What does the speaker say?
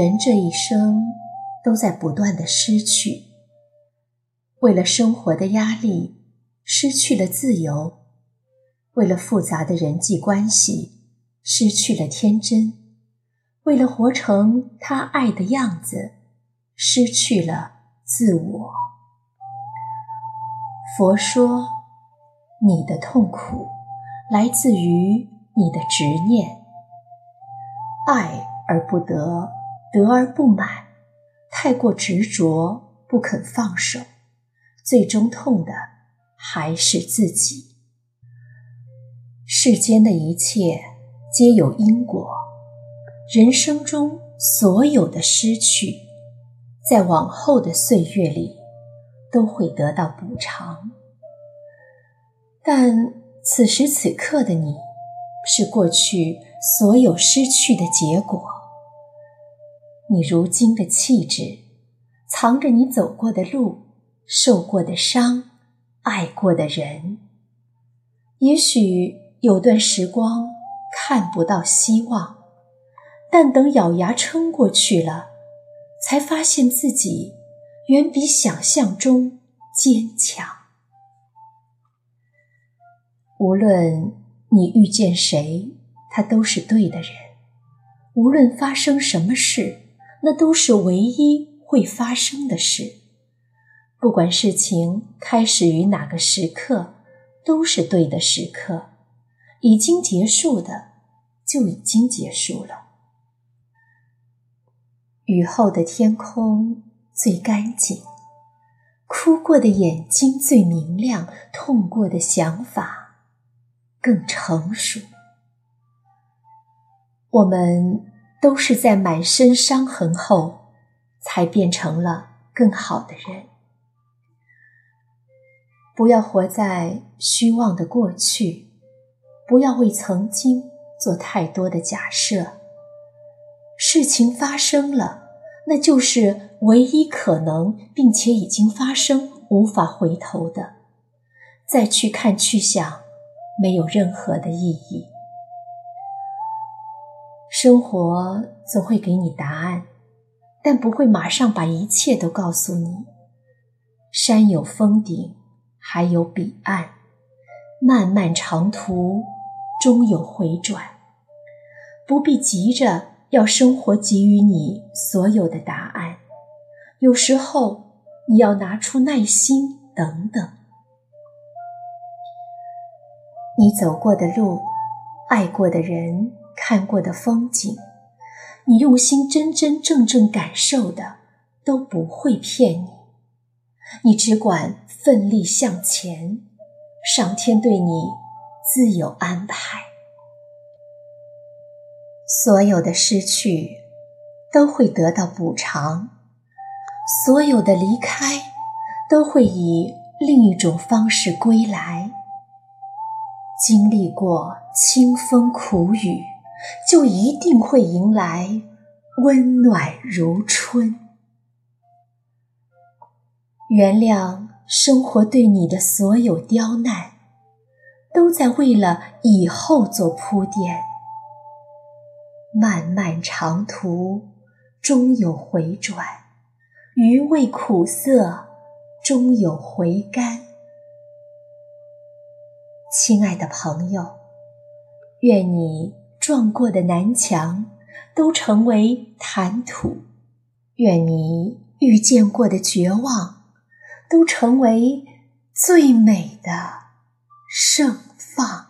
人这一生都在不断的失去，为了生活的压力，失去了自由；为了复杂的人际关系，失去了天真；为了活成他爱的样子，失去了自我。佛说，你的痛苦来自于你的执念，爱而不得。得而不满，太过执着，不肯放手，最终痛的还是自己。世间的一切皆有因果，人生中所有的失去，在往后的岁月里都会得到补偿。但此时此刻的你，是过去所有失去的结果。你如今的气质，藏着你走过的路、受过的伤、爱过的人。也许有段时光看不到希望，但等咬牙撑过去了，才发现自己远比想象中坚强。无论你遇见谁，他都是对的人；无论发生什么事。那都是唯一会发生的事，不管事情开始于哪个时刻，都是对的时刻。已经结束的，就已经结束了。雨后的天空最干净，哭过的眼睛最明亮，痛过的想法更成熟。我们。都是在满身伤痕后，才变成了更好的人。不要活在虚妄的过去，不要为曾经做太多的假设。事情发生了，那就是唯一可能，并且已经发生，无法回头的。再去看去想，没有任何的意义。生活总会给你答案，但不会马上把一切都告诉你。山有峰顶，还有彼岸，漫漫长途终有回转。不必急着要生活给予你所有的答案，有时候你要拿出耐心等等。你走过的路，爱过的人。看过的风景，你用心真真正正感受的，都不会骗你。你只管奋力向前，上天对你自有安排。所有的失去都会得到补偿，所有的离开都会以另一种方式归来。经历过清风苦雨。就一定会迎来温暖如春。原谅生活对你的所有刁难，都在为了以后做铺垫。漫漫长途终有回转，余味苦涩终有回甘。亲爱的朋友，愿你。撞过的南墙都成为谈吐，愿你遇见过的绝望都成为最美的盛放。